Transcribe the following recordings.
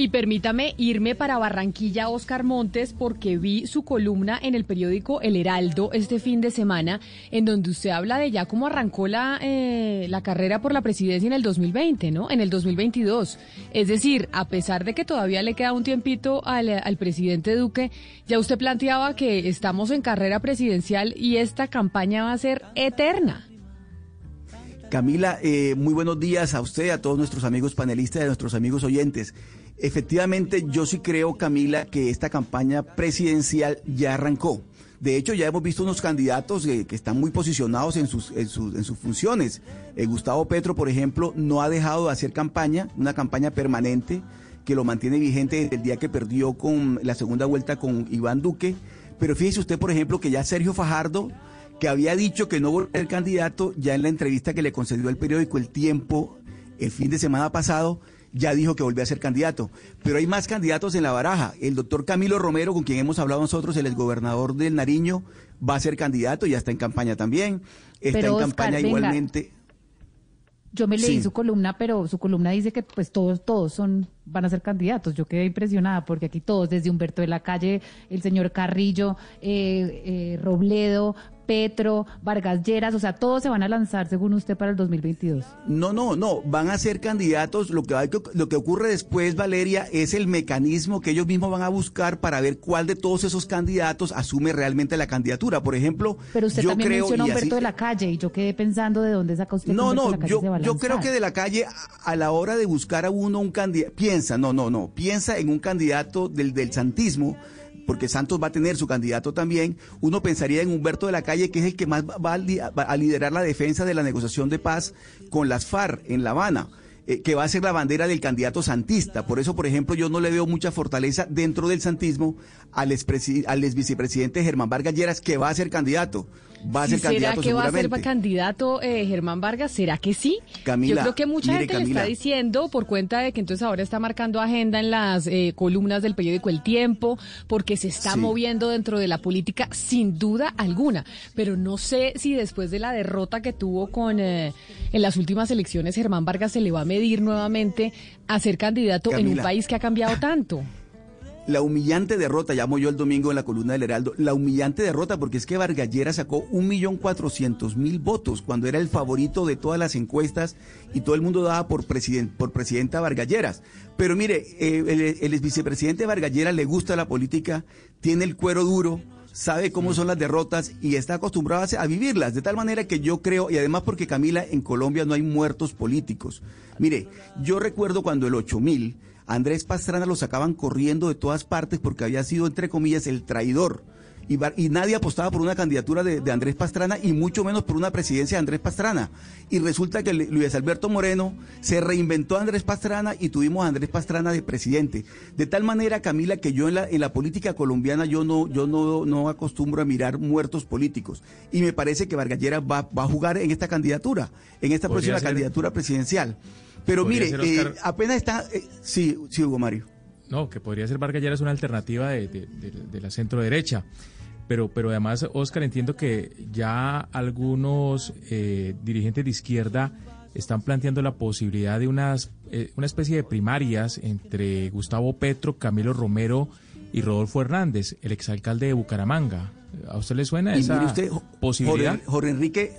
Y permítame irme para Barranquilla, Oscar Montes, porque vi su columna en el periódico El Heraldo este fin de semana, en donde usted habla de ya cómo arrancó la, eh, la carrera por la presidencia en el 2020, ¿no? En el 2022. Es decir, a pesar de que todavía le queda un tiempito al, presidente Duque, ya usted planteaba que estamos en carrera presidencial y esta campaña va a ser eterna. Camila, eh, muy buenos días a usted, a todos nuestros amigos panelistas y a nuestros amigos oyentes. Efectivamente, yo sí creo, Camila, que esta campaña presidencial ya arrancó. De hecho, ya hemos visto unos candidatos eh, que están muy posicionados en sus, en sus, en sus funciones. Eh, Gustavo Petro, por ejemplo, no ha dejado de hacer campaña, una campaña permanente que lo mantiene vigente desde el día que perdió con la segunda vuelta con Iván Duque. Pero fíjese usted, por ejemplo, que ya Sergio Fajardo, que había dicho que no volvería ser candidato, ya en la entrevista que le concedió el periódico El Tiempo el fin de semana pasado, ya dijo que volvía a ser candidato. Pero hay más candidatos en la baraja. El doctor Camilo Romero, con quien hemos hablado nosotros, el exgobernador del Nariño, va a ser candidato, ya está en campaña también. Está Pero, en Oscar, campaña venga. igualmente. Yo me leí Sí. su columna, pero su columna dice que pues todos, todos son, van a ser candidatos. Yo quedé impresionada porque aquí todos, desde Humberto de la Calle, el señor Carrillo, eh, eh, Robledo, Petro, Vargas Lleras, o sea, todos se van a lanzar, según usted, para el 2022. No, no, no, van a ser candidatos. Lo que, hay que- lo que ocurre después, Valeria, es el mecanismo que ellos mismos van a buscar para ver cuál de todos esos candidatos asume realmente la candidatura. Por ejemplo, Pero usted yo también creo menciona a Humberto así- de la Calle y yo quedé pensando de dónde saca usted No, no, la Calle yo, creo que de la calle, a, a la hora de buscar a uno un candidato, piensa, no, no, no, piensa en un candidato del, del santismo, porque Santos va a tener su candidato también, uno pensaría en Humberto de la Calle, que es el que más va a, liderar la defensa de la negociación de paz con las FARC en La Habana. eh, que va a ser la bandera del candidato santista. Por eso, por ejemplo, yo no le veo mucha fortaleza dentro del santismo al, al ex vicepresidente Germán Vargas Lleras, que va a ser candidato. Va a Sí, ser ¿Será candidato que va a ser candidato eh, Germán Vargas? ¿Será que sí? Camila, Yo creo que mucha mire, gente le está diciendo por cuenta de que entonces ahora está marcando agenda en las eh, columnas del periódico El Tiempo, porque se está Sí. moviendo dentro de la política sin duda alguna. Pero no sé si después de la derrota que tuvo con eh, en las últimas elecciones Germán Vargas se le va a medir nuevamente a ser candidato en un país que ha cambiado tanto. La humillante derrota, llamo yo el domingo en la columna del Heraldo, la humillante derrota porque es que Vargallera sacó un millón cuatrocientos mil votos cuando era el favorito de todas las encuestas y todo el mundo daba por, presiden- por presidenta Vargalleras. Pero mire, eh, el, vicepresidente Vargallera le gusta la política, tiene el cuero duro, sabe cómo son las derrotas y está acostumbrado a- a vivirlas. De tal manera que yo creo, y además porque Camila, en Colombia no hay muertos políticos. Mire, yo recuerdo cuando el 8000, Andrés Pastrana lo sacaban corriendo de todas partes porque había sido, entre comillas, el traidor. Y, nadie apostaba por una candidatura de, de Andrés Pastrana y mucho menos por una presidencia de Andrés Pastrana. Y resulta que Luis Alberto Moreno se reinventó a Andrés Pastrana y tuvimos a Andrés Pastrana de presidente. De tal manera, Camila, que yo en la, en la política colombiana yo no, yo no, no acostumbro a mirar muertos políticos. Y me parece que Vargallera va, va a jugar en esta candidatura, en esta próxima ser- candidatura presidencial. Pero mire, eh, apenas está... eh, sí, sí, Hugo Mario. No, que podría ser Vargas Lleras una alternativa de, de- de- de la centro derecha. Pero, pero además, Oscar, entiendo que ya algunos eh, dirigentes de izquierda están planteando la posibilidad de unas, eh, una especie de primarias entre Gustavo Petro, Camilo Romero y Rodolfo Hernández, el exalcalde de Bucaramanga. ¿A usted le suena Y esa mire usted, posibilidad? Jorge, Jorge Enrique,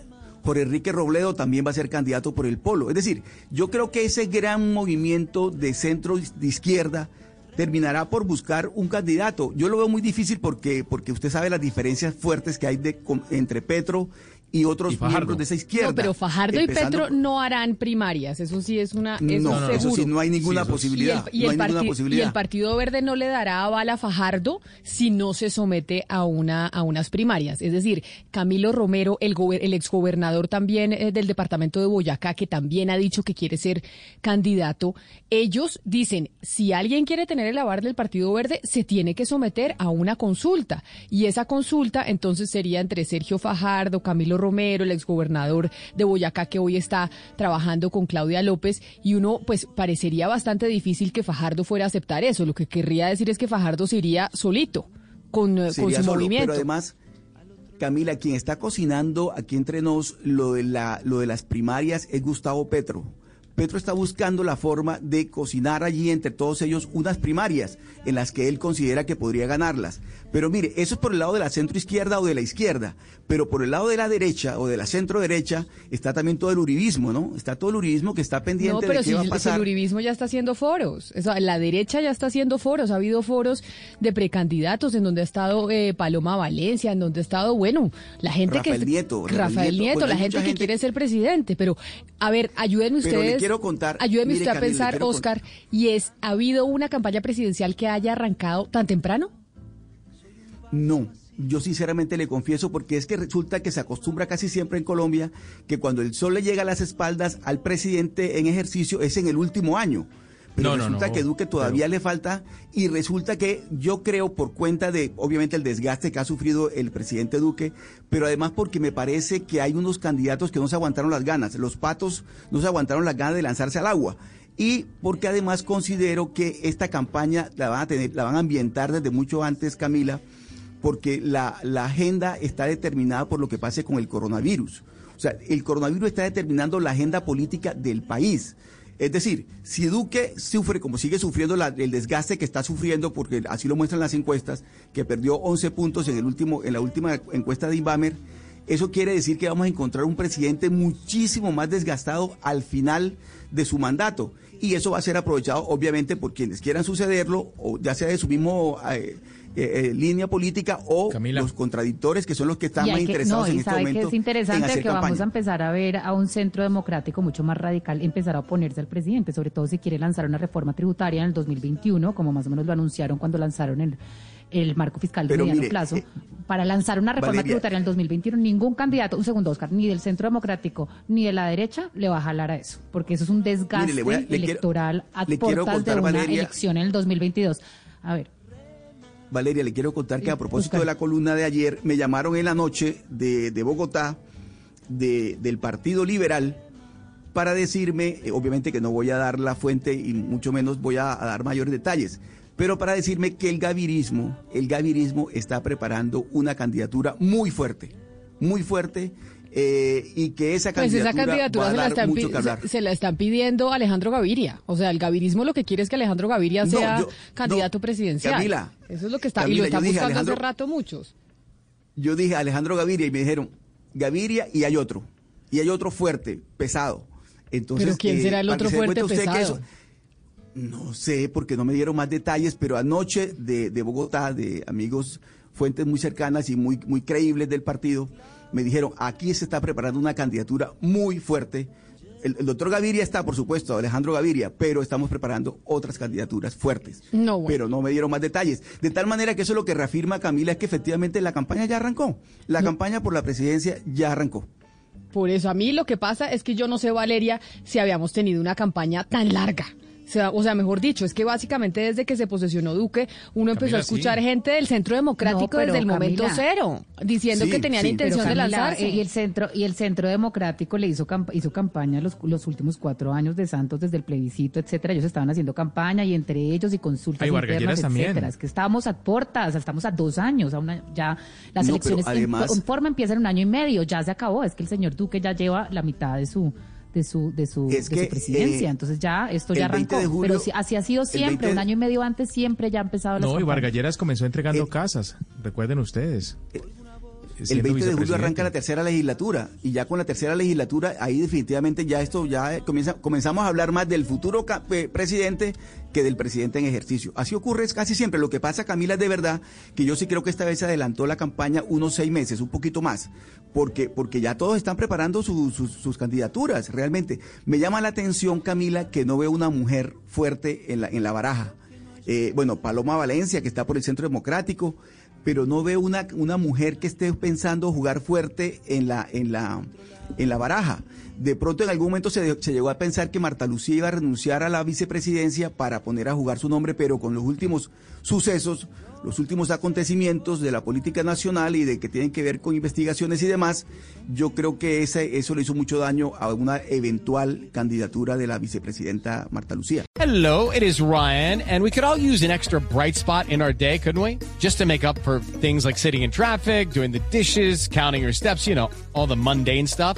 Jorge Enrique Robledo también va a ser candidato por el Polo. Es decir, yo creo que ese gran movimiento de centro de izquierda terminará por buscar un candidato. Yo lo veo muy difícil porque, porque usted sabe las diferencias fuertes que hay de, entre Petro y otros miembros de esa izquierda. No, pero Fajardo y Petro no harán primarias, eso sí es una eso no, no, eso sí no hay ninguna posibilidad. Y el, no hay ninguna posibilidad. y el Partido Verde no le dará aval a Fajardo si no se somete a una a unas primarias, es decir, Camilo Romero, el el exgobernador también eh, del departamento de Boyacá que también ha dicho que quiere ser candidato, ellos dicen, si alguien quiere tener el aval del Partido Verde, se tiene que someter a una consulta y esa consulta entonces sería entre Sergio Fajardo, Camilo Romero, el exgobernador de Boyacá que hoy está trabajando con Claudia López y uno pues parecería bastante difícil que Fajardo fuera a aceptar eso. Lo que querría decir es que Fajardo se iría solito con, eh, con su movimiento. Pero además, Camila, quien está cocinando aquí entre nos lo de, la, lo de las primarias es Gustavo Petro. Petro está buscando la forma de cocinar allí entre todos ellos unas primarias en las que él considera que podría ganarlas. Pero mire, eso es por el lado de la centro izquierda o de la izquierda, pero por el lado de la derecha o de la centro derecha está también todo el uribismo, ¿no? Está todo el uribismo que está pendiente de qué va a pasar. el uribismo ya está haciendo foros, la derecha ya está haciendo foros, ha habido foros de precandidatos en donde ha estado eh, Paloma Valencia, en donde ha estado, bueno, la gente Rafael que Nieto, Rafael Nieto, la gente, que quiere ser presidente, pero a ver, ayúdenme ustedes. Quiero contar, ayúdenme usted a pensar, Oscar, y es ha habido una campaña presidencial que haya arrancado tan temprano? No, yo sinceramente le confieso porque es que resulta que se acostumbra casi siempre en Colombia que cuando el sol le llega a las espaldas al presidente en ejercicio es en el último año. Pero resulta que Duque todavía le falta y resulta que yo creo por cuenta de obviamente el desgaste que ha sufrido el presidente Duque, pero además porque me parece que hay unos candidatos que no se aguantaron las ganas, los patos no se aguantaron las ganas de lanzarse al agua y porque además considero que esta campaña la van a tener, la van a ambientar desde mucho antes, Camila, porque la, la agenda está determinada por lo que pase con el coronavirus. O sea, el coronavirus está determinando la agenda política del país. Es decir, si Duque sufre, como sigue sufriendo el desgaste que está sufriendo, porque así lo muestran las encuestas, que perdió 11 puntos en, el último, en la última encuesta de Inbamer, eso quiere decir que vamos a encontrar un presidente muchísimo más desgastado al final de su mandato. Y eso va a ser aprovechado, obviamente, por quienes quieran sucederlo, o ya sea de su mismo eh, eh, eh, línea política o los contradictores que son los que están más interesados en este momento. Que es interesante que vamos a empezar a ver a un centro democrático mucho más radical empezar a oponerse al presidente, sobre todo si quiere lanzar una reforma tributaria en el 2021, como más o menos lo anunciaron cuando lanzaron el, el marco fiscal de mediano plazo, eh, para lanzar una reforma tributaria en el 2021, ningún candidato, un segundo Oscar, ni del centro democrático ni de la derecha le va a jalar a eso, porque eso es un desgaste electoral a puertas de una elección en el 2022. A ver. Valeria, le quiero contar que a propósito de la columna de ayer, me llamaron en la noche de, Bogotá, de, del Partido Liberal, para decirme, eh, obviamente que no voy a dar la fuente y mucho menos voy a, dar mayores detalles, pero para decirme que el gavirismo, el gavirismo está preparando una candidatura muy fuerte, muy fuerte eh, y que esa candidatura, pues esa candidatura se, la están, pidiendo Alejandro Gaviria. O sea, el gavirismo lo que quiere es que Alejandro Gaviria sea candidato presidencial. Eso es lo que está, y lo están buscando hace rato muchos. Yo dije Alejandro Gaviria y me dijeron Gaviria y hay otro. Y hay otro fuerte, pesado. Entonces, ¿Pero quién será el otro fuerte, pesado? no sé, porque no me dieron más detalles, pero anoche de, de Bogotá, de amigos, fuentes muy cercanas y muy, muy creíbles del partido, me dijeron, aquí se está preparando una candidatura muy fuerte. El, doctor Gaviria está, por supuesto, Alejandro Gaviria, pero estamos preparando otras candidaturas fuertes. No, Pero no me dieron más detalles. De tal manera que eso es lo que reafirma Camila, es que efectivamente la campaña ya arrancó. La campaña por la presidencia ya arrancó. Por eso a mí lo que pasa es que yo no sé, Valeria, si habíamos tenido una campaña tan larga o sea, mejor dicho, es que básicamente desde que se posesionó Duque, uno empezó a escuchar gente del Centro Democrático desde el momento cero, diciendo que tenían intención de lanzarse. Y el Centro y el Centro Democrático le hizo hizo campaña los, los últimos cuatro años de Santos desde el plebiscito, etcétera. Ellos estaban haciendo campaña y entre ellos y consultas internas, etcétera. Es que estábamos a puertas, estamos a dos años, a una, ya las elecciones en forma empiezan un año y medio, ya se acabó. Es que el señor Duque ya lleva la mitad de su de su, de su, de su presidencia. Eh, Entonces ya esto ya arrancó. pero si, así ha sido siempre, un año y medio antes siempre ya ha empezado No, y Vargalleras comenzó entregando eh, casas, recuerden ustedes. El 20 de julio arranca la tercera legislatura y ya con la tercera legislatura ahí definitivamente ya esto ya comienza, comenzamos a hablar más del futuro presidente que del presidente en ejercicio. Así ocurre casi siempre. Lo que pasa, Camila, es de verdad que yo sí creo que esta vez se adelantó la campaña unos seis meses, un poquito más, porque, porque ya todos están preparando sus candidaturas, realmente. Me llama la atención, Camila, que no veo una mujer fuerte en la, en la baraja. Eh, bueno, Paloma Valencia, que está por el Centro Democrático, pero no veo una, una mujer que esté pensando jugar fuerte en la, en la, en la baraja. De pronto en algún momento se, se, llegó a pensar que Marta Lucía iba a renunciar a la vicepresidencia para poner a jugar su nombre, pero con los últimos sucesos los últimos acontecimientos de la política nacional y de que tienen que ver con investigaciones y demás, yo creo que eso le hizo mucho daño a una eventual candidatura de la vicepresidenta Marta Lucía. Hello, it is Ryan, and we could all use an extra bright spot in our day, couldn't we? Just to make up for things like sitting in traffic, doing the dishes, counting your steps, you know, all the mundane stuff.